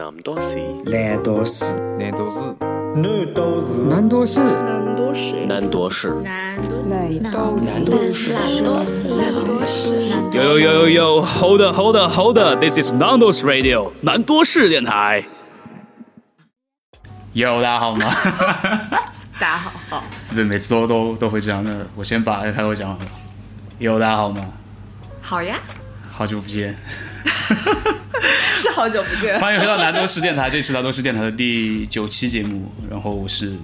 南多士，蓝多士，南多士，南多士，南多士，南多士，南多士，南多士，南多士，南多士，南多士，南多士，Yo yo yo yo yo, hold up, hold up, hold up. This is Nando's Radio，南多士电台。有大家好吗？大家好，好，对，每次都都都会这样的。我先把开头讲完了。有大家好吗？好呀，好久不见，是好久不见，欢迎回到南都市电台，这是南都市电台的第九期节目。然后我是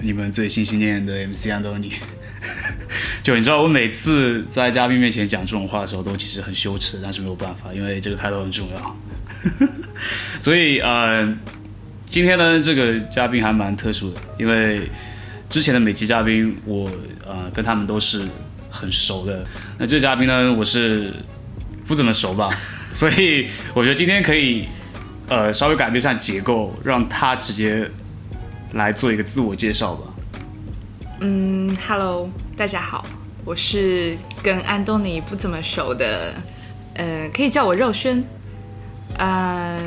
你们最心心念念的 MC 安东尼。就你知道，我每次在嘉宾面前讲这种话的时候，都其实很羞耻，但是没有办法，因为这个开头很重要。所以呃，今天呢，这个嘉宾还蛮特殊的，因为之前的每期嘉宾我呃跟他们都是很熟的，那这个嘉宾呢，我是不怎么熟吧，所以我觉得今天可以呃稍微改变一下结构，让他直接来做一个自我介绍吧。嗯，Hello，大家好，我是跟安东尼不怎么熟的，呃，可以叫我肉轩，呃，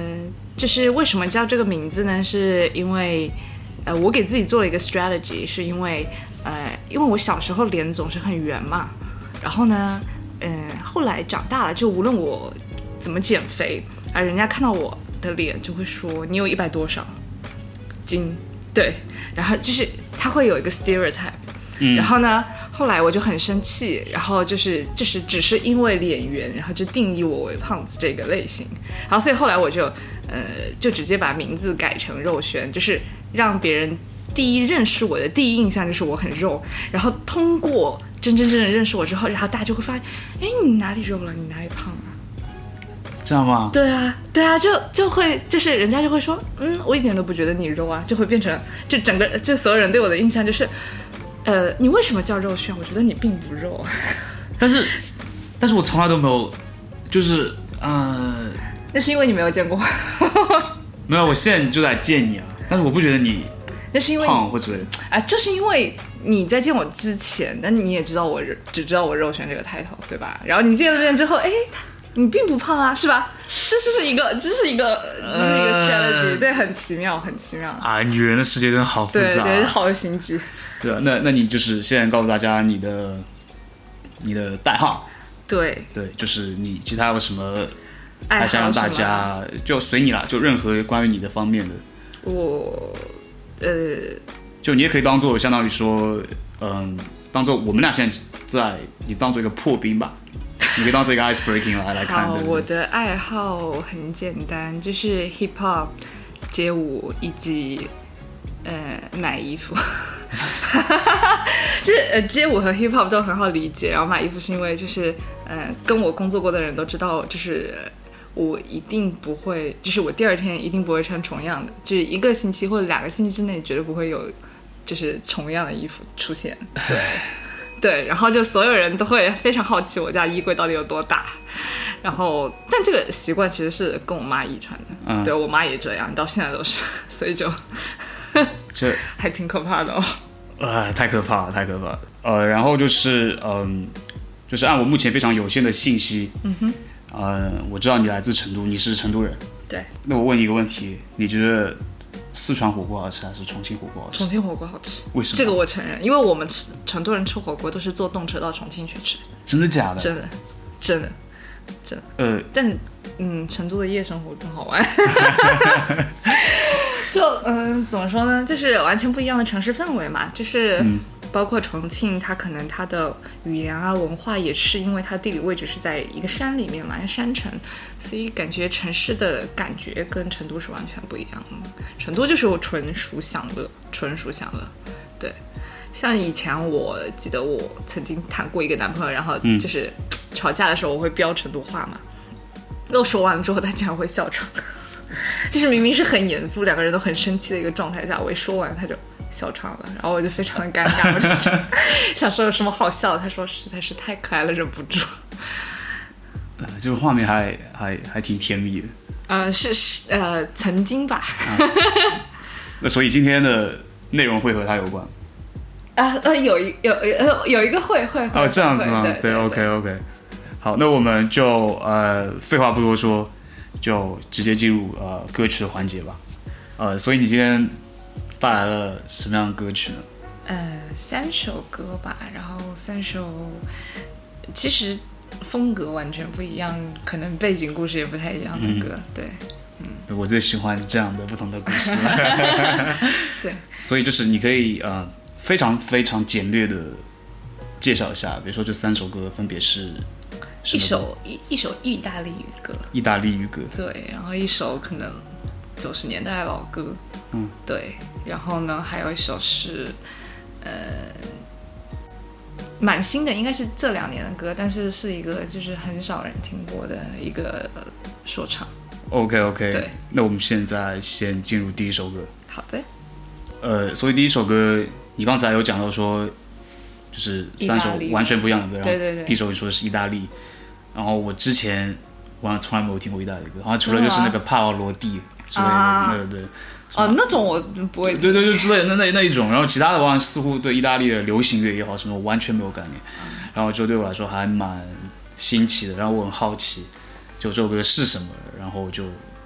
就是为什么叫这个名字呢？是因为呃，我给自己做了一个 strategy，是因为呃，因为我小时候脸总是很圆嘛，然后呢，嗯、后来长大了，就无论我怎么减肥，啊，人家看到我的脸就会说你有一百多少斤，对，然后就是他会有一个 stereotype，、然后呢，后来我就很生气，然后就是就是只是因为脸圆，然后就定义我为胖子这个类型，然后所以后来我就呃就直接把名字改成肉轩，就是让别人第一认识我的第一印象就是我很肉，然后通过真真正正认识我之后，然后大家就会发现，哎，你哪里肉了？你哪里胖了？这样吗？对啊，对啊，就就会就是人家就会说，嗯，我一点都不觉得你肉啊，就会变成就整个就所有人对我的印象就是，呃，你为什么叫肉炫？我觉得你并不肉啊，但是，但是我从来都没有，就是呃，那是因为你没有见过，没有，我现在就在见你啊，但是我不觉得你那是因为胖或之类的。啊，就是因为你在见我之前，那你也知道我只知道我肉炫这个 title 对吧？然后你见了面之后，哎，你并不胖啊，是吧？这是一个，这是一个，这是一个 strategy，、对，很奇妙，很奇妙。啊，女人的世界真的好复杂、对。好有心机。对啊，那那你就是现在告诉大家你的你的代号，对，对，就是你其他有什么还想让大家就随你了，就任何关于你的方面的，我呃，就你也可以当做相当于说，嗯，当做我们俩现在在，你当做一个破冰吧，你可以当做一个 ice breaking 来 来看。我的爱好很简单，就是 hip hop、街舞以及呃买衣服。就是呃街舞和 hip hop 都很好理解，然后买衣服是因为就是呃跟我工作过的人都知道，就是我一定不会，就是我第二天一定不会穿重样的，就是一个星期或者两个星期之内绝对不会有就是重样的衣服出现。对。对，然后就所有人都会非常好奇我家衣柜到底有多大，然后但这个习惯其实是跟我妈遗传的，嗯对我妈也这样，到现在都是，所以就 这还挺可怕的哦。啊，太可怕了，太可怕了。呃，然后就是嗯，就是按我目前非常有限的信息，嗯哼，呃，我知道你来自成都，你是成都人。对，那我问你一个问题，你觉得四川火锅好吃还是重庆火锅好吃重？庆火锅好吃，为什么？这个我承认，因为我们吃成都人吃火锅都是坐动车到重庆去吃，真的假的？真的，真的。真的呃，但嗯，成都的夜生活更好玩。就嗯，怎么说呢？就是完全不一样的城市氛围嘛。就是嗯包括重庆，它可能它的语言啊、文化也是因为它地理位置是在一个山里面嘛，山城，所以感觉城市的感觉跟成都是完全不一样的。成都就是我纯属享乐，纯属享乐。对，像以前我记得我曾经谈过一个男朋友，然后就是吵架的时候我会飙成都话嘛。那我说完了之后，他竟然会笑场，就是明明是很严肃，两个人都很生气的一个状态下，我一说完他就笑场了，然后我就非常的尴尬，我就是想说有什么好笑的，他说实在是太可爱了，忍不住。呃这个画面还还还挺甜蜜的。呃，是是呃，曾经吧，那所以今天的内容会和他有关。啊呃，有一有呃有一个会会会哦，这样子吗对，OK OK。好，那我们就呃废话不多说，就直接进入呃歌曲的环节吧。呃，所以你今天带来了什么样的歌曲呢？呃，三首歌吧，然后三首其实风格完全不一样，可能背景故事也不太一样的歌，对我最喜欢这样的不同的故事。对。所以就是你可以呃非常非常简略的介绍一下，比如说这三首歌分别是一首一一首意大利语歌，意大利语歌，对，然后一首可能九十年代的老歌，嗯，对，然后呢，还有一首是呃蛮新的，应该是这两年的歌，但是是一个就是很少人听过的一个呃说唱。OK OK，对，那我们现在先进入第一首歌。好的，呃，所以第一首歌你刚才有讲到说，就是三首完全不一样的歌，然后对对对。第一首你说的是意大利，然后我之前我好像从来没有听过意大利歌，好像除了就是那个帕瓦罗蒂之类的，对对。哦，那种我不会。听，对对，就之类的那那那一种，然后其他的话似乎对意大利的流行乐也好什么，我完全没有概念，然后就对我来说还蛮新奇的，然后我很好奇，就这首歌是什么，然后就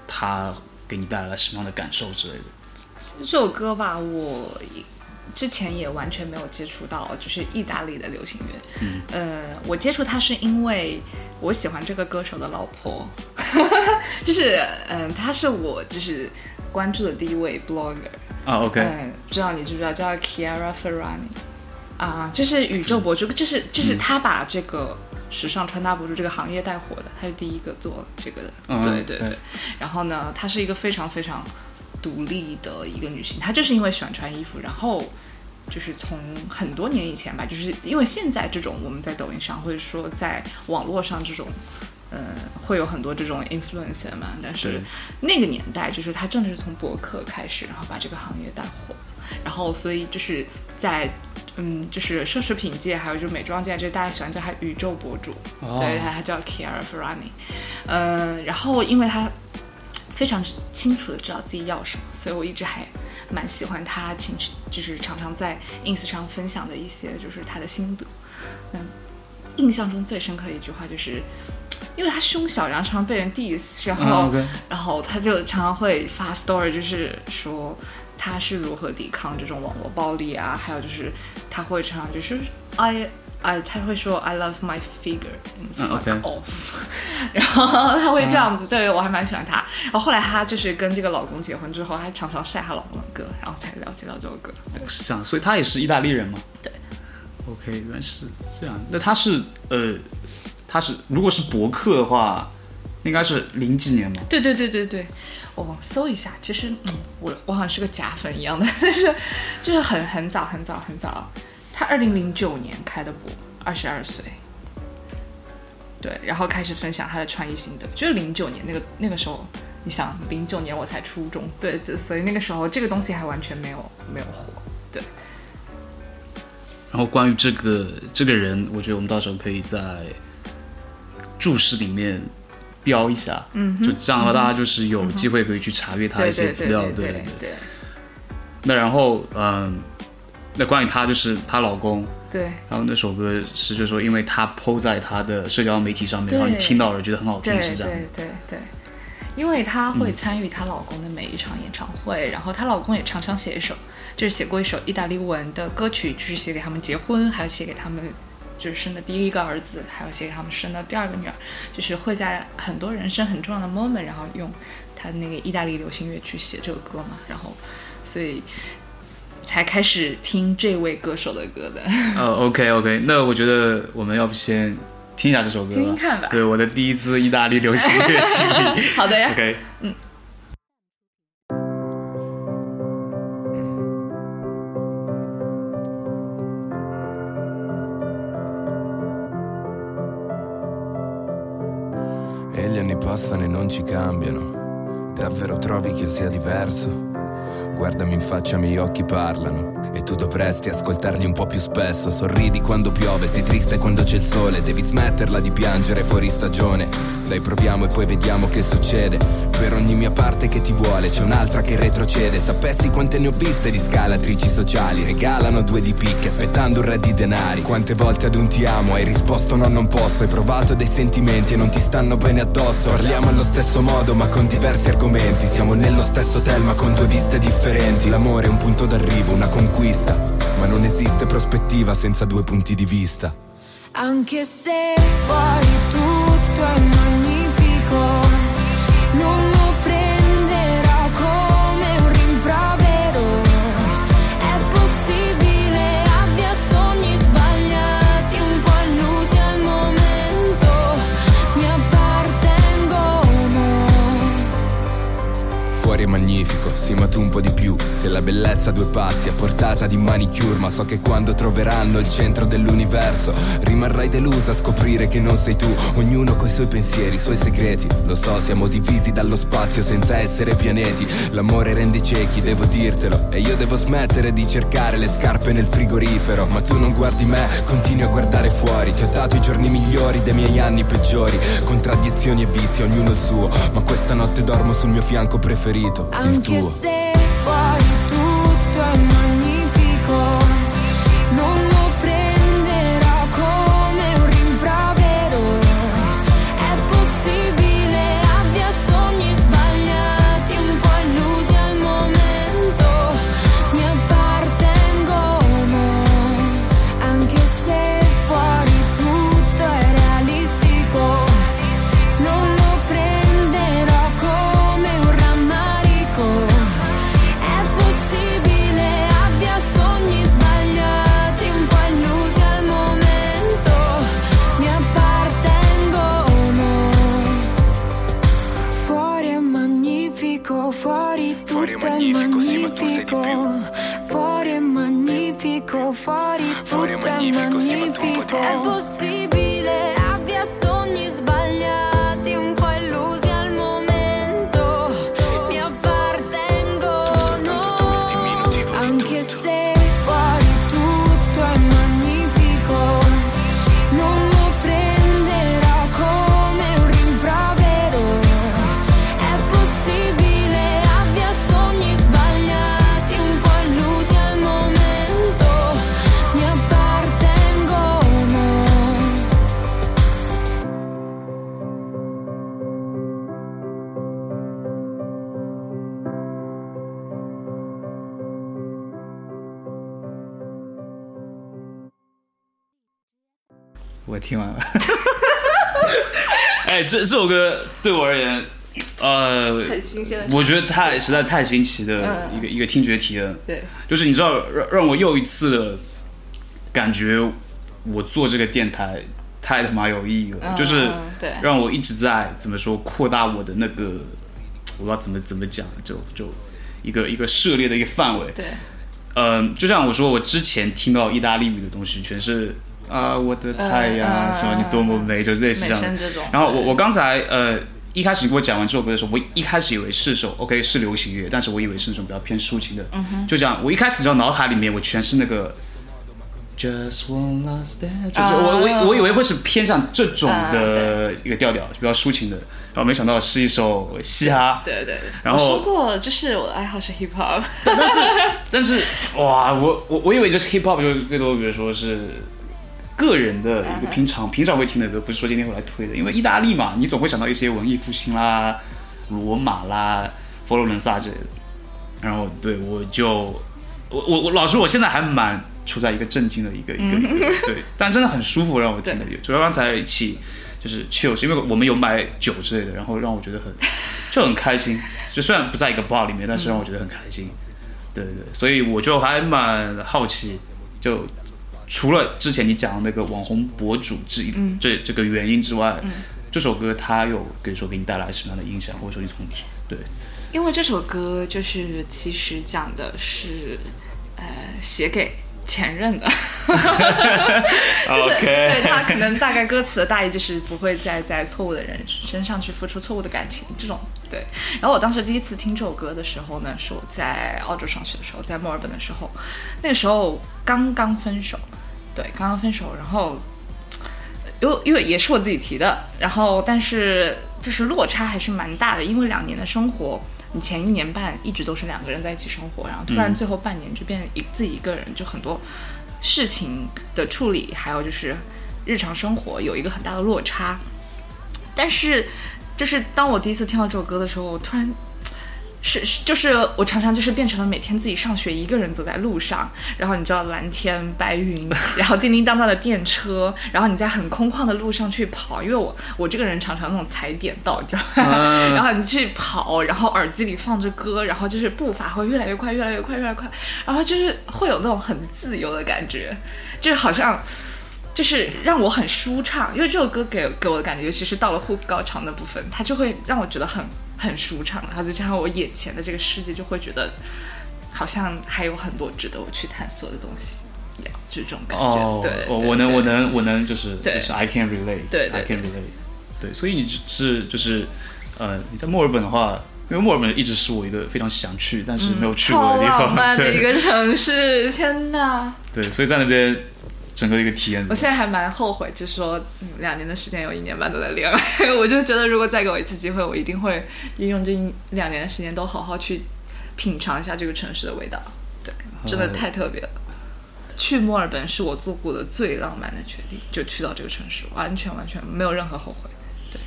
它给你带来了什么样的感受之类的。这首歌吧，我之前也完全没有接触到，就是意大利的流行乐。嗯，呃，我接触它是因为我喜欢这个歌手的老婆，就是嗯、呃，她是我就是关注的第一位 blogger。啊，OK，、嗯，不知道你知不知道叫 Chiara Ferrani 啊，就是宇宙博主，就是就是他把这个时尚穿搭博主这个行业带火的，他是第一个做这个的，嗯对对对对。然后呢，她是一个非常非常独立的一个女性，她就是因为喜欢穿衣服，然后。就是从很多年以前吧，就是因为现在这种我们在抖音上或者说在网络上这种，呃，会有很多这种 influencer 嘛，但是那个年代就是他真的是从博客开始，然后把这个行业带火的，然后所以就是在嗯，就是奢侈品界还有就是美妆界，这大家喜欢叫他宇宙博主，哦。对，他他叫 Chiara Ferrani，嗯，然后因为他非常清楚的知道自己要什么，所以我一直还蛮喜欢他，请就是常常在 ins 上分享的一些就是他的心得。嗯，印象中最深刻的一句话就是，因为他胸小，然后常常被人 diss，然后、然后他就常常会发 story，就是说他是如何抵抗这种网络暴力啊，还有就是他会常常就是 I。I 他会说 I love my figure and 嗯 fuck，OK off，然后他会这样子，对我还蛮喜欢他。然后后来她就是跟这个老公结婚之后，她常常晒她老公的歌，然后才了解到这首歌。对，是这样，所以他也是意大利人吗？对。OK，原来是这样。那他是呃，他是如果是博客的话，应该是零几年吗？对对对对对，我搜一下，其实嗯，我我好像是个假粉一样的，但是就是很很早很早很早，他二零零九年开的博，二十二岁。对，然后开始分享他的穿衣心得，就是零九年那个那个时候，你想零九年我才初中，对对，所以那个时候这个东西还完全没有没有火，对，然后关于这个这个人，我觉得我们到时候可以在注释里面标一下，嗯，就这样的话，大家就是有机会可以去查阅他一些资料，对对对对那然后嗯，那关于她就是她老公，对。然后那首歌是就是说，因为她 PO 在她的社交媒体上面，然后你听到了觉得很好听，是这样。对对对，因为她会参与她老公的每一场演唱会，然后她老公也常常写一首，就是写过一首意大利文的歌曲，就是写给他们结婚，还有写给他们就是生的第一个儿子，还有写给他们生的第二个女儿，就是会在很多人生很重要的 moment，然后用他那个意大利流行乐去写这个歌嘛，然后所以才开始听这位歌手的歌的。呃，OK OK，那我觉得我们要不先听一下这首歌吧，听听看吧对，我的第一次意大利流行乐经历。好的呀 OK，嗯。Passano e non ci cambiano. Davvero trovi che sia diverso? Guardami in faccia, i miei occhi parlano. E tu dovresti ascoltarli un po' più spesso. Sorridi quando piove, sei triste quando c'è il sole. Devi smetterla di piangere fuori stagione. Dai, proviamo e poi vediamo che succede. Per ogni mia parte che ti vuole, c'è un'altra che retrocede. Sapessi quante ne ho viste di scalatrici sociali. Regalano due di picche, aspettando un re di denari. Quante volte ad un ti amo hai risposto no, non posso. Hai provato dei sentimenti e non ti stanno bene addosso. Parliamo allo stesso modo, ma con diversi argomenti. Siamo nello stesso hotel, ma con due viste differenti. L'amore è un punto d'arrivo, una conquista. Ma non esiste prospettiva senza due punti di vista. Anche se fuori tutto è magnifico, sì ma tu un po' di più. Se la bellezza a due passi a portata di manicure Ma so che quando troveranno il centro dell'universo Rimarrai delusa a scoprire che non sei tu. Ognuno coi suoi pensieri, i suoi segreti. Lo so, siamo divisi dallo spazio senza essere pianeti. L'amore rende ciechi, devo dirtelo. E io devo smettere di cercare le scarpe nel frigorifero. Ma tu non guardi me, continui a guardare fuori. Ti ho dato i giorni migliori dei miei anni peggiori. Contraddizioni e vizi, ognuno il suo. Ma questa notte dormo sul mio fianco preferito Il tuo se fuori tutto è magnifico, 这这首歌对我而言，呃，很新鲜的我觉得太实在太新奇的一个、一个听觉体验。对，就是你知道，让让我又一次的感觉，我做这个电台太他妈有意义了，嗯就是嗯对。让我一直在怎么说扩大我的那个，我不知道怎么怎么讲，就就一个一个涉猎的一个范围。对，嗯，就像我说，我之前听到意大利语的东西，全是啊，我的太阳，什么你多么美，就类似这样然后我我刚才呃一开始你给我讲完这首歌的时候，我一开始以为是首 OK 是流行乐，但是我以为是那种比较偏抒情的。嗯就这样，我一开始知道脑海里面我全是那个。Just one last day，就就我我我以为会是偏向这种啊的一个调调，比较抒情的，然后没想到是一首嘻哈。对对。然后我说过，就是我的爱好是 hip hop。但是但是哇，我我我以为就是 hip hop 就是最多，比如说是个人的一个平常、平常会听的歌，不是说今天会来推的。因为意大利嘛，你总会想到一些文艺复兴啦、罗马啦、佛罗伦萨之类的。然后对我就我我我老实说，我现在还蛮处在一个震惊的一个一个一个 对，但真的很舒服，让我听的。主要刚才一起就是 chill，是因为我们有买酒之类的，然后让我觉得很 就很开心。就虽然不在一个 bar 里面，但是让我觉得很开心。对对对，所以我就还蛮好奇，就除了之前你讲的那个网红博主这一、这这个原因之外，这首歌它有比如说给你带来什么样的影响，或者说你从对。因为这首歌就是其实讲的是，呃，写给前任的，就是对他可能大概歌词的大意就是不会再在错误的人身上去付出错误的感情这种对。然后我当时第一次听这首歌的时候呢，是我在澳洲上学的时候，在墨尔本的时候，那个时候刚刚分手，对，刚刚分手，然后。因因为也是我自己提的，然后但是就是落差还是蛮大的，因为两年的生活，你前一年半一直都是两个人在一起生活，然后突然最后半年就变一自己一个人，就很多事情的处理，还有就是日常生活有一个很大的落差。但是就是当我第一次听到这首歌的时候，我突然。是是，就是我常常就是变成了每天自己上学一个人走在路上，然后你知道蓝天白云，然后叮叮当当的电车，然后你在很空旷的路上去跑，因为我我这个人常常那种踩点到，你知道吗？然后你去跑，然后耳机里放着歌，然后就是步伐会越来越快，越来越快，越来越快，然后就是会有那种很自由的感觉，就是好像就是让我很舒畅，因为这首歌给给我的感觉，尤其是到了副高潮的部分，它就会让我觉得很。很舒畅，然后再加上我眼前的这个世界，就会觉得好像还有很多值得我去探索的东西一样，就是这种感觉。对，我我能我能我能就是对就是 I can relate，对，I can relate。对，所以你是就是呃你在墨尔本的话，因为墨尔本一直是我一个非常想去但是没有去过的地方，的一个城市，天哪！对，所以在那边整个一个体验我，现在还蛮后悔，就是说嗯两年的时间有一年半都在恋爱，我就觉得如果再给我一次机会，我一定会利用这一两年的时间都好好去品尝一下这个城市的味道。对，真的太特别了。去墨尔本是我做过的最浪漫的决定，就去到这个城市，完全完全没有任何后悔。对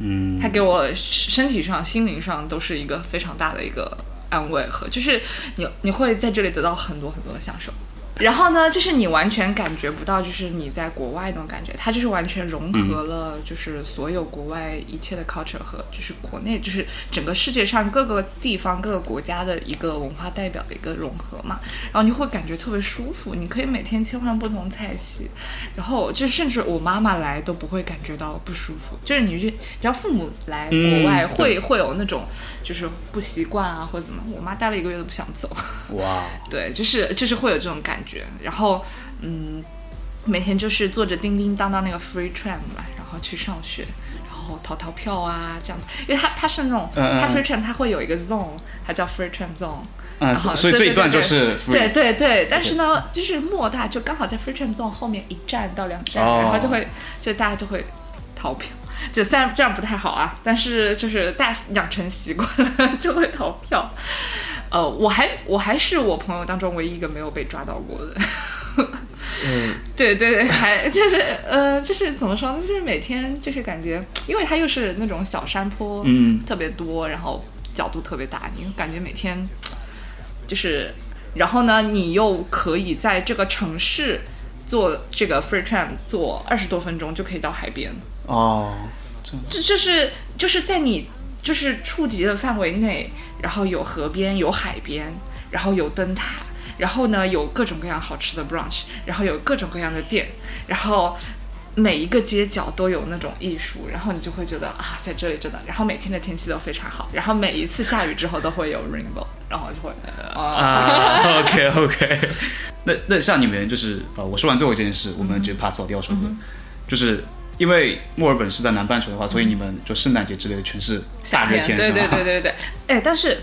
嗯，它给我身体上、心灵上都是一个非常大的一个安慰和，就是你你会在这里得到很多很多的享受。然后呢，就是你完全感觉不到，就是你在国外那种感觉，它就是完全融合了，就是所有国外一切的 culture 和就是国内，就是整个世界上各个地方、各个国家的一个文化代表的一个融合嘛。然后你会感觉特别舒服，你可以每天切换不同菜系，然后就甚至我妈妈来都不会感觉到不舒服。就是你就只要父母来国外嗯会、会有那种就是不习惯啊或者怎么，我妈待了一个月都不想走。哇，对，就是就是会有这种感觉。然后，嗯，每天就是坐着叮叮当当那个 free tram 嘛，然后去上学，然后淘淘票啊这样子。因为它它是那种，嗯嗯它 free tram 它会有一个 zone，它叫 free tram zone。嗯，然后所以这一段就是对对对，但是呢，就是莫大就刚好在 free tram zone 后面一站到两站，哦然后就会就大家就会逃票。就虽然这样不太好啊，但是就是大家养成习惯了 就会逃票。呃，我还我还是我朋友当中唯一一个没有被抓到过的。嗯，对对对，还就是呃，就是怎么说呢？就是每天就是感觉，因为它又是那种小山坡，嗯特别多，然后角度特别大，你感觉每天就是，然后呢，你又可以在这个城市坐这个 free tram 坐二十多分钟就可以到海边，哦，这就是就是在你就是触及的范围内，然后有河边有海边，然后有灯塔，然后呢有各种各样好吃的 brunch，然后有各种各样的店，然后每一个街角都有那种艺术，然后你就会觉得啊，在这里真的，然后每天的天气都非常好，然后每一次下雨之后都会有 rainbow，然后就会啊，啊，OK OK，那那像你们就是呃，我说完最后一件事，我们就 pass 到第二首歌，就是因为墨尔本是在南半球的话，所以你们就圣诞节之类的全是大热天，对对对对对，哎，但是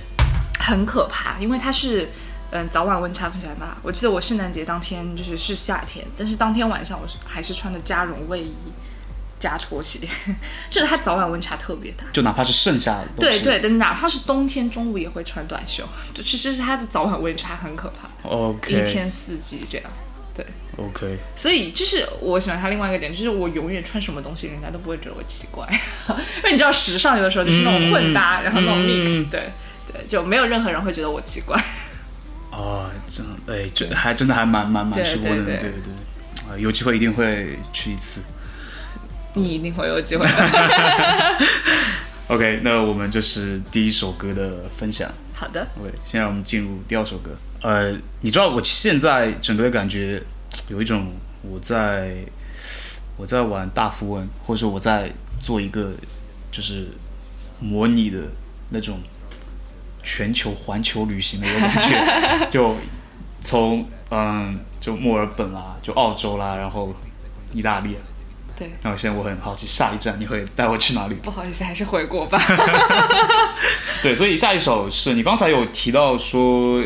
很可怕，因为它是嗯早晚温差非常大。我记得我圣诞节当天就是是夏天，但是当天晚上我是还是穿的加绒卫衣加拖鞋，就 是它早晚温差特别大。就哪怕是盛夏对对，的，哪怕是冬天中午也会穿短袖，就其实是它的早晚温差很可怕，，OK，一天四季这样。对，OK，所以就是我喜欢他另外一个点，就是我永远穿什么东西，人家都不会觉得我奇怪，因为你知道时尚有的时候就是那种混搭，然后那种 mix，、嗯对对，就没有任何人会觉得我奇怪。哦，这样哎，这还真的还蛮蛮蛮对舒服的，对对对对，啊，有机会一定会去一次。你一定会有机会的。OK，那我们就是第一首歌的分享。好的，OK，现在我们进入第二首歌。呃，你知道我现在整个的感觉有一种我在我在玩大富翁，或者说我在做一个就是模拟的那种全球环球旅行的一个感觉，就从嗯就墨尔本啦，就澳洲啦，然后意大利。对，然后现在我很好奇，下一站你会带我去哪里？不好意思，还是回国吧。对，所以下一首是你刚才有提到说，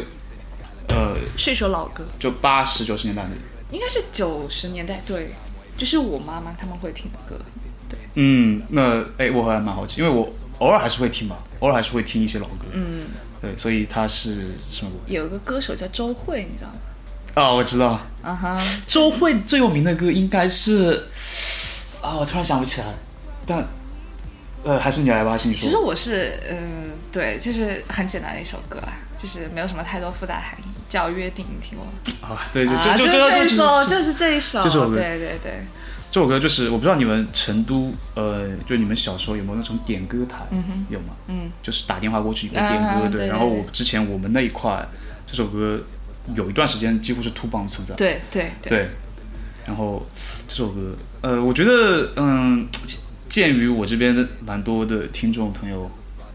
呃，是一首老歌，就八十九十年代的，应该是九十年代，对，就是我妈妈他们会听的歌。对。嗯，那哎，我还蛮好奇，因为我偶尔还是会听嘛，偶尔还是会听一些老歌，嗯，对，所以它是什么歌？有一个歌手叫周慧，你知道吗？啊，我知道，啊哈，周慧最有名的歌应该是啊，我突然想不起来，但呃，还是你来吧，请你说。其实我是，嗯、对，就是很简单的一首歌啊，就是没有什么太多复杂含义，叫《约定》，你听过吗？啊，对，就啊，就就就是这一首，就就是这一首，这首歌对对对，这首歌就是我不知道你们成都呃，就你们小时候有没有那种点歌台？嗯哼有吗？嗯，就是打电话过去点歌，对。然后我之前我们那一块这首歌有一段时间几乎是突榜存在。对对对，对，然后这首歌，呃，我觉得，嗯，鉴于我这边的蛮多的听众朋友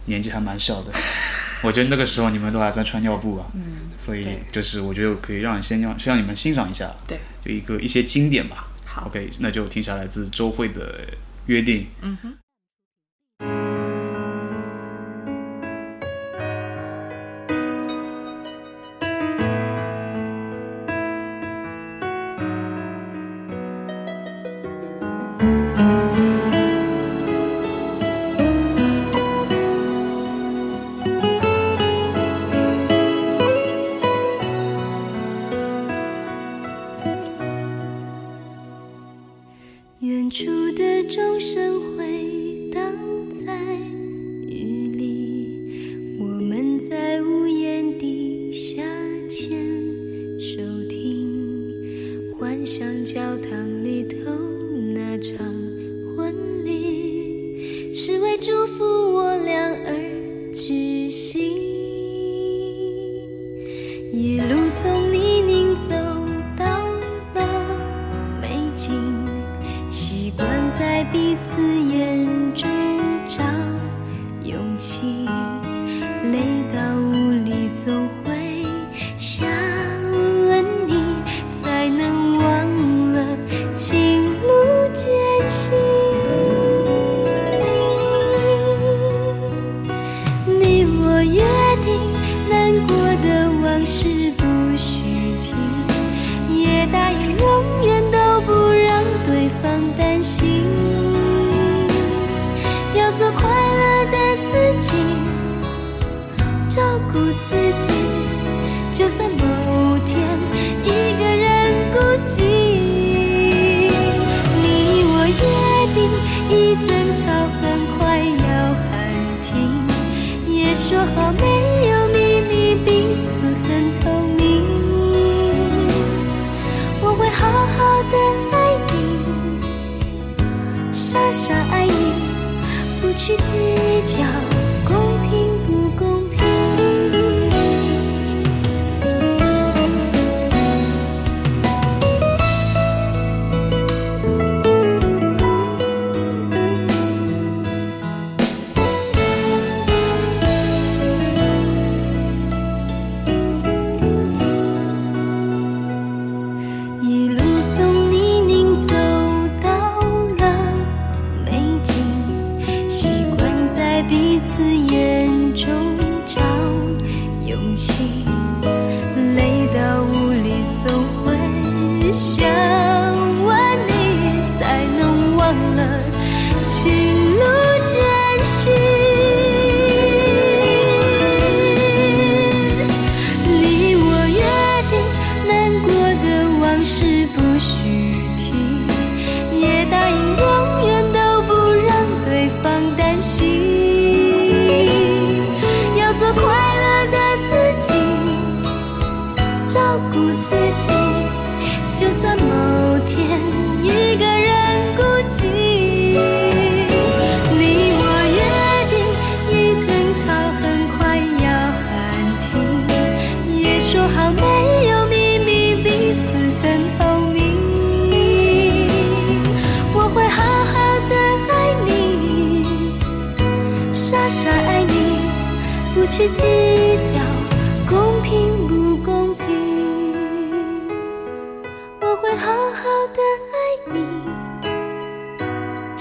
年纪还蛮小的，我觉得那个时候你们都还在穿尿布吧，嗯，所以就是我觉得可以让先让先让你们欣赏一下，对，就一个一些经典吧。好 OK，那就听下来自周慧的《约定》。嗯哼。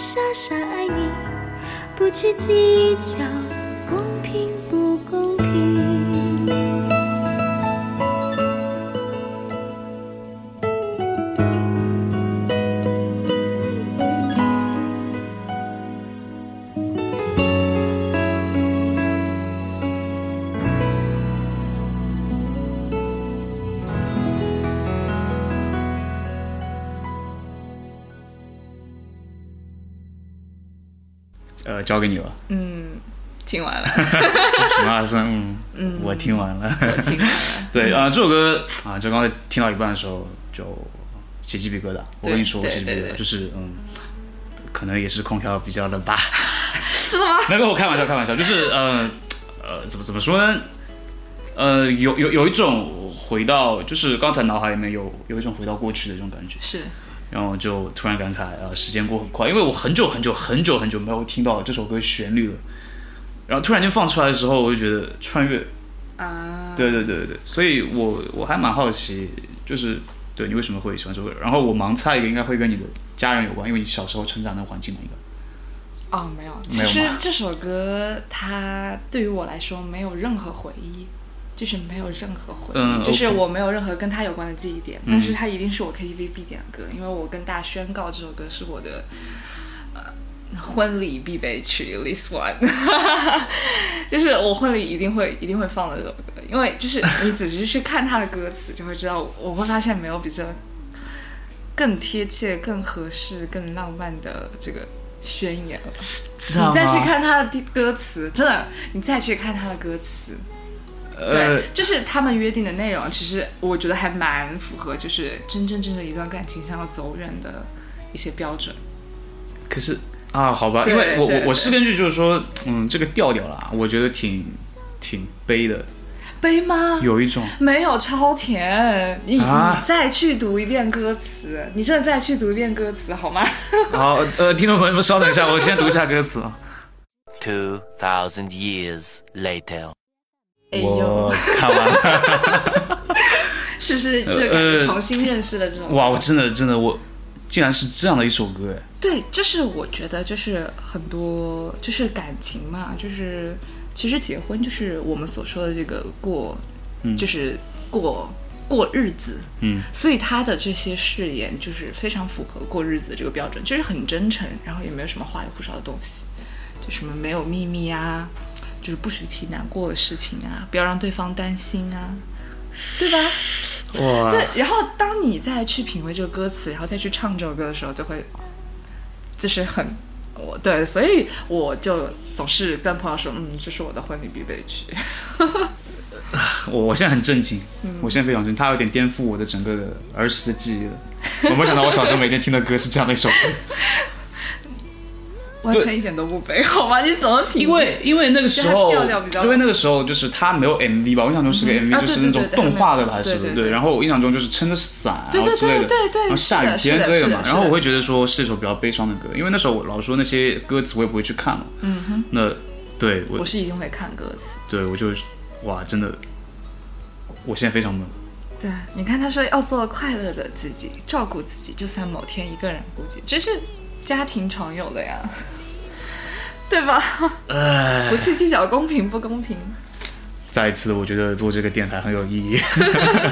傻傻爱你不去计较给你了。嗯听完了，秦二生，嗯，我听完了。我听完了。对啊、这首歌啊，就刚才听到一半的时候就起鸡皮疙瘩。我跟你说，我对起鸡皮疙瘩，就是嗯，可能也是空调比较冷吧。是吗？没有，我开玩笑，开玩笑，就是呃呃，怎么怎么说呢？呃，有有有一种回到，就是刚才脑海里面有有一种回到过去的这种感觉，是，然后就突然感慨啊，时间过很快，因为我很久很久很久很久没有听到这首歌旋律了，然后突然间放出来的时候，我就觉得穿越，啊，对对对对对，所以我我还蛮好奇，就是对你为什么会喜欢这首歌，然后我盲猜一个应该会跟你的家人有关，因为你小时候成长的环境嘛，应该。哦，没有。其实这首歌它对于我来说没有任何回忆，就是没有任何回忆，嗯就是我没有任何跟他有关的记忆点，但是他一定是我 KTV 必点的歌，因为我跟大家宣告这首歌是我的。呃婚礼必备曲 list one，就是我婚礼一定会一定会放的这首歌，因为就是你仔细去看他的歌词，就会知道，我会发现没有比这更贴切、更合适、更浪漫的这个宣言了。你再去看他的歌词，真的，你再去看他的歌词，呃对，，就是他们约定的内容，其实我觉得还蛮符合，就是真真正正一段感情想要走远的一些标准。可是啊，好吧，因为我我我是根据就是说，嗯，这个调调啦，我觉得挺挺悲的，悲吗？有一种没有超甜，你、啊你再去读一遍歌词，你真的再去读一遍歌词好吗？好呃，听众朋友们稍等一下，我先读一下歌词 Two thousand years later. 哎我呦，看完了，是不是就感呃觉重新认识了这种？哇，我真的真的我竟然是这样的一首歌哎，对，就是我觉得就是很多就是感情嘛，就是其实结婚就是我们所说的这个过，就是过过日子，嗯，所以他的这些誓言就是非常符合过日子的这个标准，就是很真诚，然后也没有什么花里胡哨的东西，就什么没有秘密啊，就是不许提难过的事情啊，不要让对方担心啊，对吧？哇，对，然后当你再去品味这个歌词，然后再去唱这首歌的时候，就会就是很我对，所以我就总是跟朋友说，嗯，这是我的婚礼必备曲。我我现在很震惊，嗯我现在非常震惊，它有点颠覆我的整个的儿时的记忆了。我没想到我小时候每天听的歌是这样的一首歌，完全一点都不悲，好吗？你怎么品？因为因为那个时候，因为那个时候就是他没有 MV 吧，我印象中是个嗯 MV，、啊就是那种动画的吧，还是对对对对。然后我印象中就是撑着伞，对对然后之类的，对对对然后下雨天之类的嘛。然后我会觉得说是一首比较悲伤的歌，因为那时候我老说那些歌词我也不会去看嘛。嗯哼。那对我我是一定会看歌词。对我就哇，真的，我现在非常懵。对，你看他说要做快乐的自己，照顾自己，就算某天一个人孤寂，这是家庭常有的呀，对吧？不去计较公平不公平。再一次的，我觉得做这个电台很有意义。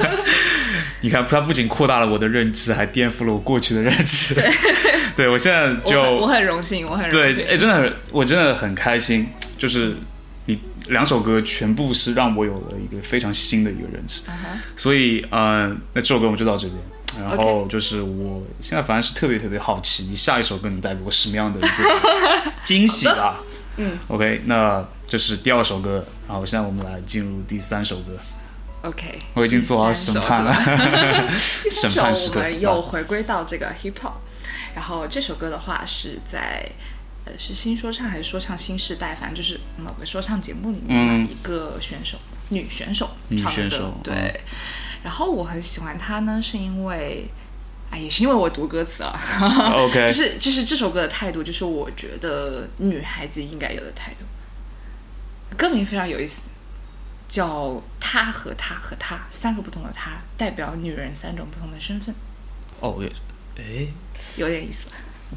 你看，它不仅扩大了我的认知，还颠覆了我过去的认知。对，我现在就我很荣幸，我很荣对，幸。哎，真的很，我真的很开心，就是你两首歌全部是让我有了一个非常新的一个认知，所以，嗯、那这首歌我们就到这边。然后就是我现在反正是特别特别好奇，你下一首歌能带给我什么样的一个 惊喜吧？嗯，OK，那这是第二首歌，然后现在我们来进入第三首歌。OK，我已经做好审判了，审判时刻我们又回归到这个 hip hop，然后这首歌的话是在呃是新说唱还是说唱新时代，反正就是某个说唱节目里面嘛、嗯一个选手女选手女唱的歌选手。对。嗯然后我很喜欢他呢，是因为。啊，也是因为我读歌词啊 OK 就是就是这首歌的态度，就是我觉得女孩子应该有的态度。歌名非常有意思，叫“他和她和他”，三个不同的他，代表女人三种不同的身份，哦，也，哎，有点意思？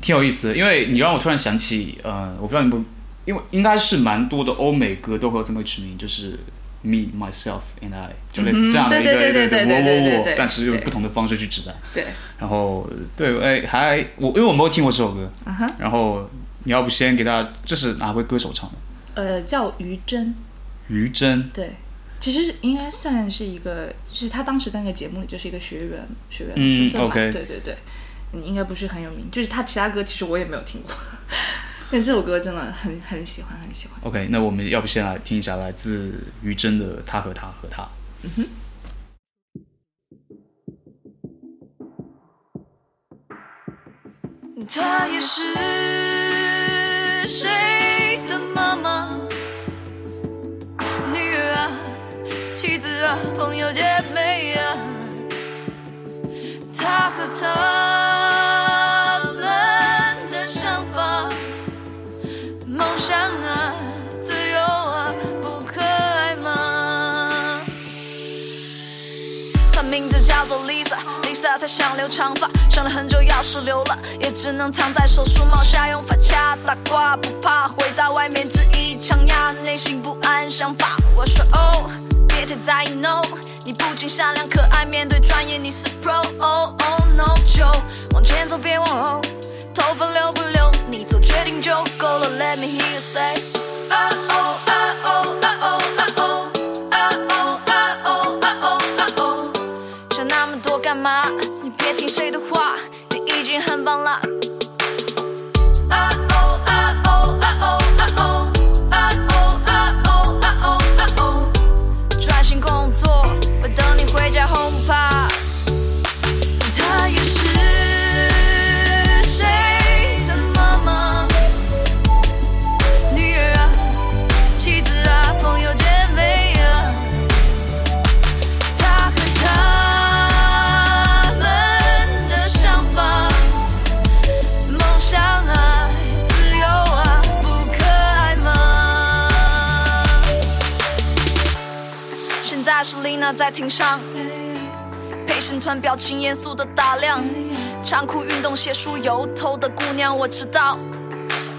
挺有意思的，因为你让我突然想起，呃，我不知道你们，因为应该是蛮多的欧美歌都会有这么一个曲名，就是 Me Myself and I，就类似这样的一个嗯对对对一个我我我但是用不同的方式去指代。对，然后对，哎，还我因为我没有听过这首歌，然后你要不先给大家，这是哪位歌手唱的？呃，叫于真，于真，对，其实应该算是一个，就是他当时在那个节目里就是一个学员学员的嗯身份嘛，OK。对对对，嗯，应该不是很有名，就是他其他歌其实我也没有听过，但这首歌真的很很喜欢，很喜欢。OK，那我们要不先来听一下来自于真的《他和他和他》。她也是谁的妈妈、女儿啊、妻子啊、朋友姐妹啊，她和他长发，想了很久，要是留了，也只能藏在手术帽下，用发卡打挂，不怕回到外面质疑强压内心不安想法。我说哦，别太在意 no，你不仅善良可爱，面对专业你是 pro。哦哦 no，就往前走，别往后，头发留不留，你做决定就够了。Let me hear you say。啊哦啊哦啊哦啊哦在庭上。陪审团表情严肃的打量，长裤运动鞋梳油头的姑娘，我知道，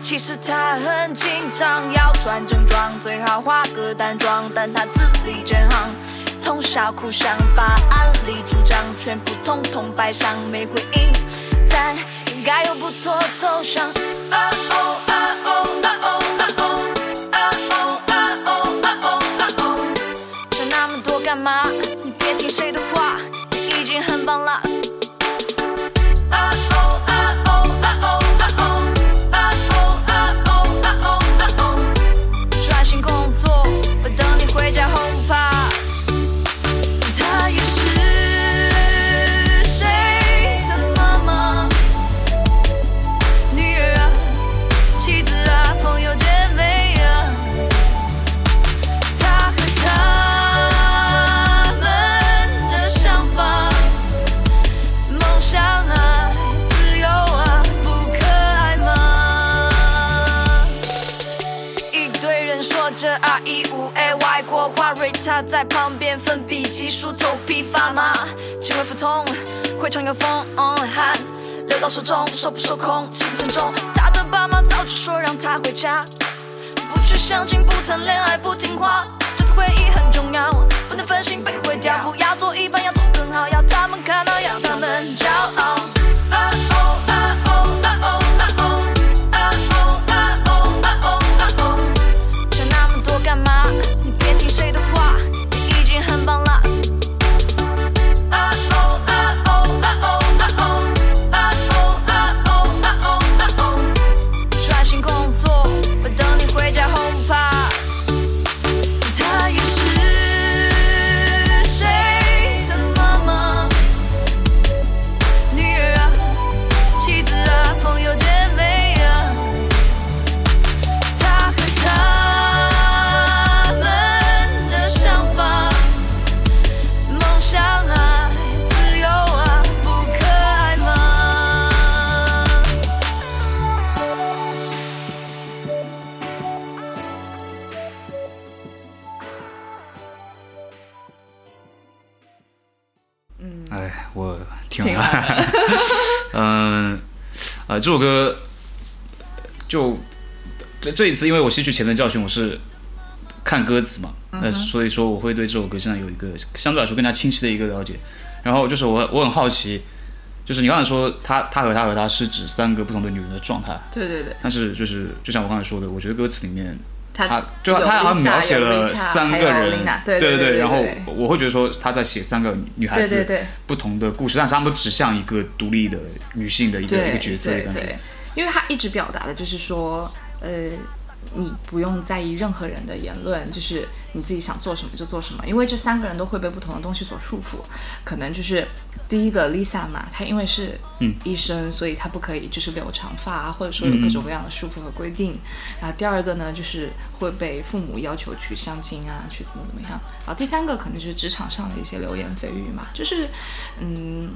其实她很紧张，要穿正装，最好化个淡妆，但她字里真行，通宵苦想，把案例主张全部通通摆上，没回应，但应该有不错走向。哦哦。他，在旁边奋笔疾书，头皮发麻，轻微腹痛，会场有风汗流到手中，手不受控，气氛沉重。他的爸妈早就说让他回家。不去相亲，不谈恋爱，不听话，这次会议很重要，不能分心被毁哎，我听挺完完了。嗯，呃，这首歌就这这一次，因为我吸取前面教训，我是看歌词嘛，那、所以说我会对这首歌现在有一个相对来说更加清晰的一个了解。然后就是我我很好奇，就是你刚才说他他和他和他是指三个不同的女人的状态，对对对，但是就是就像我刚才说的，我觉得歌词里面。他他就有他好像描写了三个人。对对对然后我会觉得说他在写三个女孩子不同的故事，但是他们都指向一个独立的女性的一个一个角色的感觉。，因为他一直表达的就是说，呃，你不用在意任何人的言论，就是你自己想做什么就做什么，因为这三个人都会被不同的东西所束缚，可能就是。第一个 Lisa 嘛，她因为是医生，所以她不可以就是留长发啊，或者说有各种各样的束缚和规定。然后第二个呢，就是会被父母要求去相亲啊，去怎么怎么样。然后第三个可能就是职场上的一些流言蜚语嘛，就是嗯，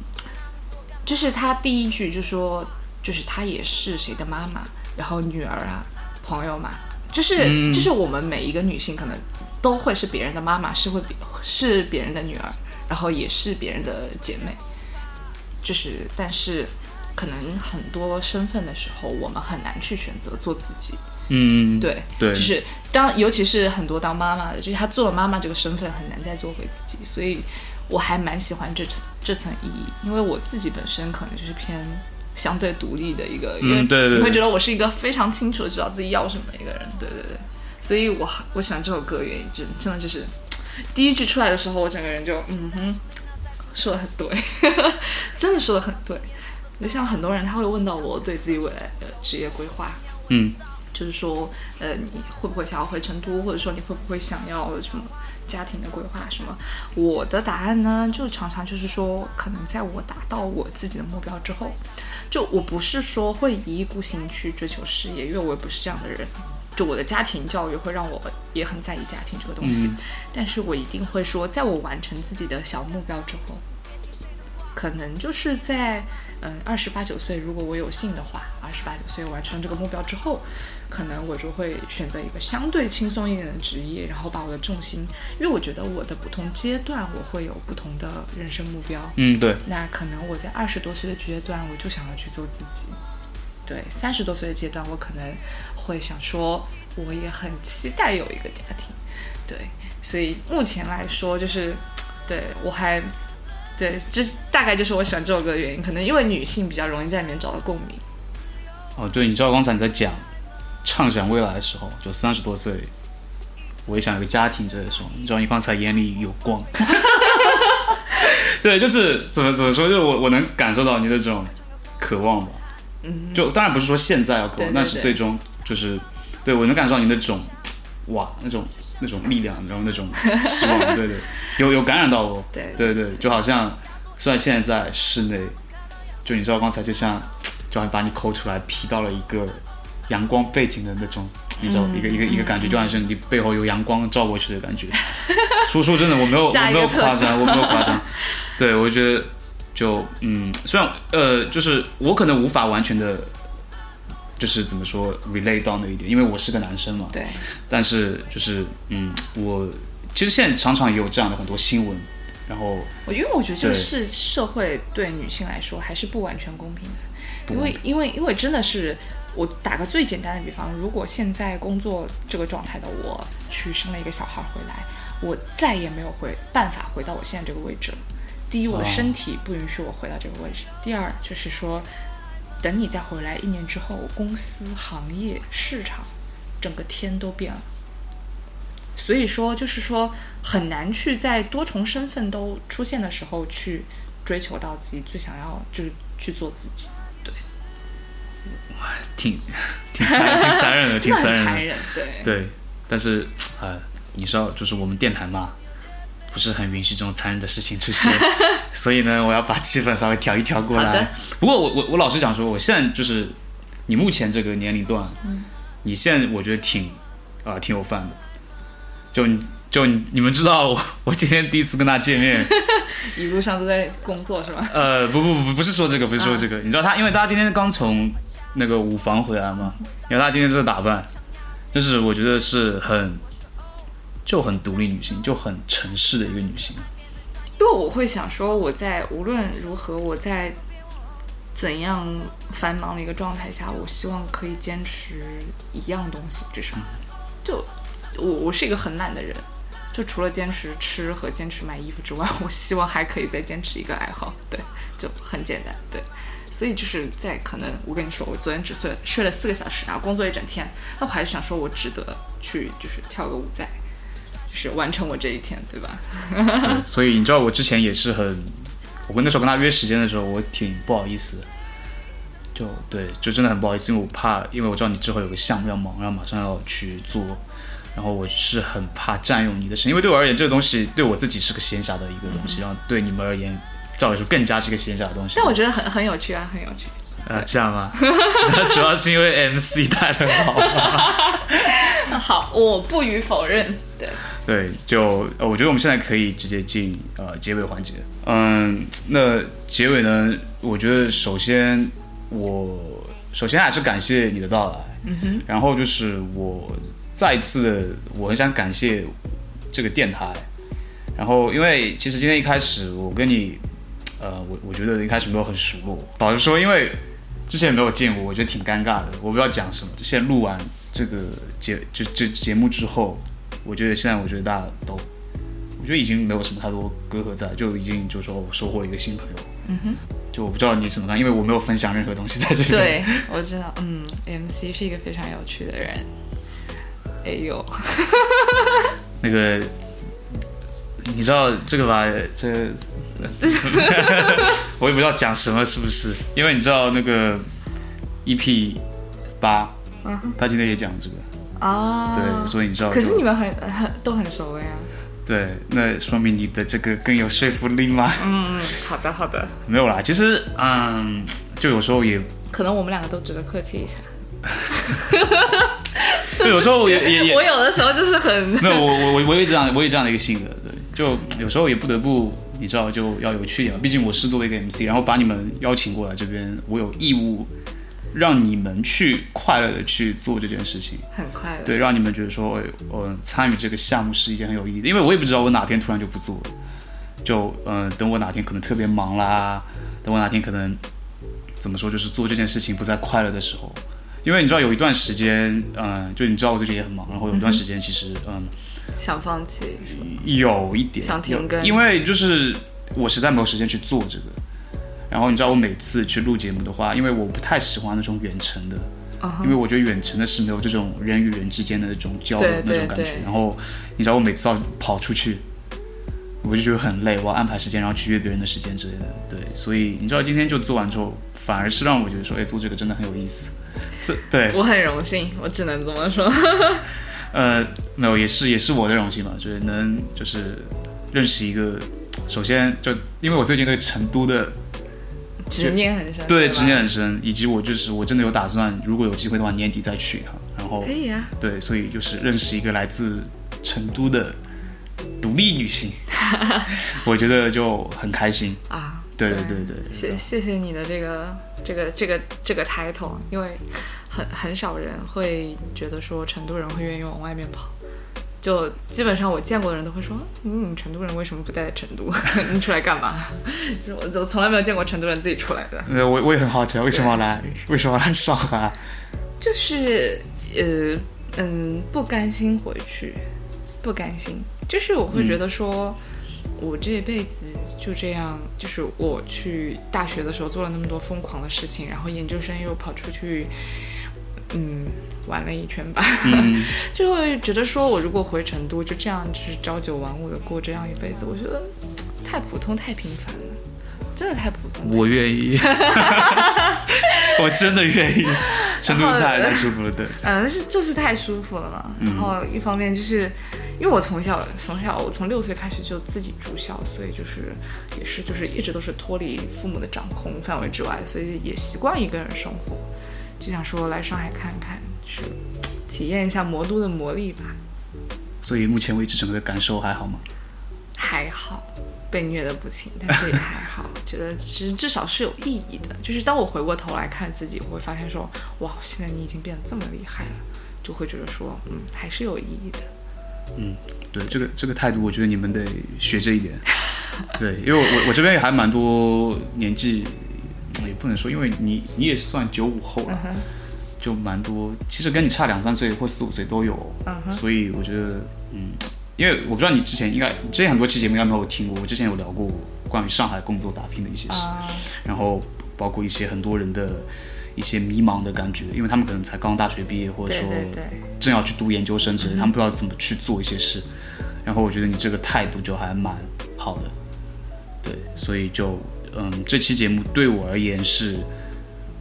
就是他第一句就说，就是她也是谁的妈妈，然后女儿啊，朋友嘛，就是、就是我们每一个女性可能都会是别人的妈妈，是会比是别人的女儿，然后也是别人的姐妹，就是但是可能很多身份的时候，我们很难去选择做自己。嗯，对，对。就是当尤其是很多当妈妈的，就是她做了妈妈这个身份，很难再做回自己，所以我还蛮喜欢这层这层意义，因为我自己本身可能就是偏相对独立的一个，因为对你会觉得我是一个非常清楚的知道自己要什么的一个人，对对对，所以我我喜欢这首歌原因真真的就是第一句出来的时候，我整个人就嗯哼，说的很对，真的说的很对，就像很多人他会问到我对自己未来的职业规划，嗯，就是说，呃，你会不会想要回成都，或者说你会不会想要什么家庭的规划什么？我的答案呢，就常常就是说，可能在我达到我自己的目标之后，就我不是说会一意孤行去追求事业，因为我也不是这样的人。就我的家庭教育会让我也很在意家庭这个东西，但是我一定会说，在我完成自己的小目标之后，可能就是在嗯二十八九岁，如果我有幸的话，二十八九岁完成这个目标之后，可能我就会选择一个相对轻松一点的职业，然后把我的重心，因为我觉得我的不同阶段我会有不同的人生目标。嗯，对，那可能我在二十多岁的阶段，我就想要去做自己。对，三十多岁的阶段，我可能会想说，我也很期待有一个家庭。对，所以目前来说，就是对我还对，这大概就是我喜欢这首歌的原因。可能因为女性比较容易在里面找到共鸣。哦，对，你知道刚才你在讲畅想未来的时候，就三十多岁，我也想有个家庭这个时候，你知道你刚才眼里有光。对，就是怎么怎么说，就是我我能感受到你的这种渴望吧。嗯，就当然不是说现在要渴望，对对对但是最终就是对我能感受到你那种哇那种那种力量，然后那种希望，对对，有有感染到我。对对对，就好像虽然现在在室内，就你知道刚才就像就好像把你抠出来 P 到了一个阳光背景的那种，你知道、一个一个一个感觉，就好像你背后有阳光照过去的感觉。说说真的，我没有我没有夸张，我没有夸张。对，我觉得就嗯，虽然呃，就是我可能无法完全的。就是怎么说 relate 到那一点，因为我是个男生嘛，对，但是就是嗯，我其实现在常常也有这样的很多新闻，然后我因为我觉得这个是社会对女性来说还是不完全公平的，因为因为因为真的是我打个最简单的比方，如果现在工作这个状态的我去生了一个小孩回来，我再也没有回办法回到我现在这个位置了。第一，我的哦。身体不允许我回到这个位置；第二，就是说，等你再回来一年之后，公司、行业、市场，整个天都变了。所以说，就是说很难去在多重身份都出现的时候去追求到自己最想要，就是去做自己，对，挺挺残挺残忍的，挺残忍的。忍，对。对，但是呃，你知道，就是我们电台嘛，不是很允许这种残忍的事情出现，所以呢，我要把气氛稍微调一调过来。不过我我我老实讲说，我现在就是你目前这个年龄段，嗯。你现在我觉得挺啊、挺有范的，就你就你你们知道我 我今天第一次跟他见面，一路上都在工作是吧？呃，不不不，不是说这个，不是说这个，你知道他，因为他今天刚从那个舞房回来嘛，因为他今天这个打扮，就是我觉得是很就很独立女性，就很城市的一个女性。因为我会想说，我在无论如何，我在怎样繁忙的一个状态下，我希望可以坚持一样东西，至少就我我是一个很懒的人，就除了坚持吃和坚持买衣服之外，我希望还可以再坚持一个爱好，对，就很简单，对。所以就是在可能，我跟你说，我昨天只睡睡了四个小时，然后工作一整天，那我还是想说，我值得去就是跳个舞在，就是完成我这一天，对吧？对所以你知道我之前也是很，我跟那时候跟他约时间的时候，我挺不好意思，就对，就真的很不好意思，因为我怕，因为我知道你之后有个项目要忙，然后马上要去做，然后我是很怕占用你的时间，因为对我而言，这个东西对我自己是个闲暇的一个东西，然后对你们而言，照理说更加是个闲暇的东西。但我觉得很很有趣啊，很有趣。啊，这样吗，主要是因为 MC 带的好吗？好，我不予否认。对，对，就呃，我觉得我们现在可以直接进呃结尾环节。嗯，那结尾呢？我觉得首先我首先还是感谢你的到来，嗯哼，然后就是我再一次的，我很想感谢这个电台。然后因为其实今天一开始我跟你，呃，我我觉得一开始没有很熟络，老实说，因为之前没有见过，我觉得挺尴尬的，我不知道讲什么。现在录完这个节就这节目之后，我觉得现在我觉得大家都，我觉得已经没有什么太多隔阂在，就已经就是说我收获了一个新朋友。嗯哼，就我不知道你怎么看，因为我没有分享任何东西在这里。对，我知道，嗯，MC 是一个非常有趣的人。哎呦，那个你知道这个吧？这 我也不知道讲什么，是不是？因为你知道那个 EP 八，他今天也讲这个。啊，对，所以你知道。可是你们很很都很熟了呀。对，那说明你的这个更有说服力吗？嗯，好的好的。没有啦，其实嗯，就有时候也，可能我们两个都值得客气一下。就有时候也也也，我有的时候就是很 没有我我我我也这样我也这样的一个性格，对，就有时候也不得不你知道就要有趣一点嘛，毕竟我是作为一个 MC，然后把你们邀请过来这边，我有义务让你们去快乐的去做这件事情，很快乐。对，让你们觉得说，哎，我参与这个项目是一件很有意义的，因为我也不知道我哪天突然就不做了，就嗯、呃等我哪天可能特别忙啦，等我哪天可能怎么说，就是做这件事情不再快乐的时候，因为你知道有一段时间，嗯、就你知道我最近也很忙，然后有一段时间其实嗯。想放弃？有一点想停更因为就是我实在没有时间去做这个。然后你知道我每次去录节目的话，因为我不太喜欢那种远程的因为我觉得远程的是没有这种人与人之间的那种交流那种感觉。然后你知道我每次要跑出去，我就觉得很累，我要安排时间，然后去约别人的时间之类的。对，所以你知道今天就做完之后，反而是让我觉得说，哎，做这个真的很有意思。这对，我很荣幸，我只能这么说。呃，没有，也是也是我的荣幸嘛，就是能就是认识一个，首先就因为我最近对成都的执念很深，对执念很深，以及我就是我真的有打算，如果有机会的话，年底再去一趟。然后可以啊，对，所以就是认识一个来自成都的独立女性，我觉得就很开心。啊，对对对对，谢谢谢你的这个这个这个这个 title，因为很很少人会觉得说成都人会愿意往外面跑。就基本上我见过的人都会说，嗯，成都人为什么不待在成都？你出来干嘛？我就从来没有见过成都人自己出来的。呃，我我也很好奇，为什么要来？为什么要来上海？就是呃嗯不甘心回去，不甘心。就是我会觉得说，我这一辈子就这样，就是我去大学的时候做了那么多疯狂的事情，然后研究生又跑出去，嗯，玩了一圈吧，嗯 就会觉得说我如果回成都就这样就是朝九晚五的过这样一辈子，我觉得太普通太平凡了，真的太普通。我愿意，我真的愿意。成都太太舒服了，对。嗯，是就是太舒服了嘛。然后一方面就是，因为我从小从小我从六岁开始就自己住校，所以就是也是就是一直都是脱离父母的掌控范围之外，所以也习惯一个人生活，就想说来上海看看，就是体验一下魔都的魔力吧。所以目前为止整个的感受还好吗？还好，被虐的不轻，但是也还好，觉得其实至少是有意义的。就是当我回过头来看自己，我会发现说，哇，现在你已经变得这么厉害了，就会觉得说，嗯，还是有意义的。嗯，对，这个这个态度，我觉得你们得学这一点。对，因为我我我这边也还蛮多年纪也不能说，因为你你也算九五后了，就蛮多，其实跟你差两三岁或四五岁都有，所以我觉得，嗯，因为我不知道你之前应该之前很多期节目应该没有听过，我之前有聊过关于上海工作打拼的一些事，然后包括一些很多人的一些迷茫的感觉，因为他们可能才刚大学毕业，或者说正要去读研究生之类，他们不知道怎么去做一些事。然后我觉得你这个态度就还蛮好的，对，所以就嗯，这期节目对我而言是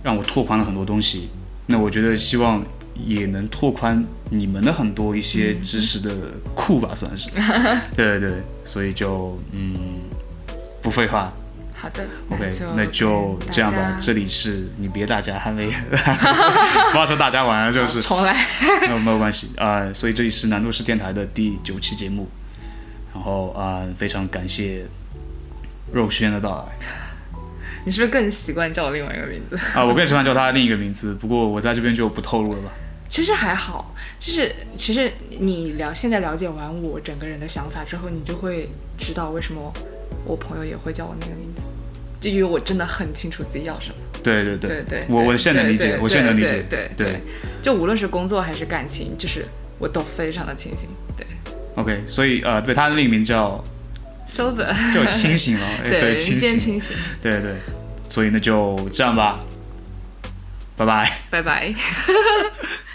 让我拓宽了很多东西。那我觉得希望也能拓宽你们的很多一些知识的库吧，算是。对对对，所以就嗯，不废话好的，OK，那就这样吧。这里是你别大家还没，不要说大家晚安，就 是重来。没有没有关系啊、呃所以这里是南都市电台的第九期节目，然后啊、呃非常感谢肉轩的到来你是不是更习惯叫我另外一个名字？啊、我更喜欢叫他另一个名字，不过我在这边就不透露了吧。其实还好，就是其实你了现在了解完我整个人的想法之后，你就会知道为什么我朋友也会叫我那个名字，就因为我真的很清楚自己要什么。对对对对对，我我现在能理解，我现在能理解，对对对，就无论是工作还是感情，就是我都非常的清醒。对 OK，所以呃，对他的另一个名叫，sober，就清醒了，哎对，清醒。对对，所以那就这样吧，拜拜。拜拜。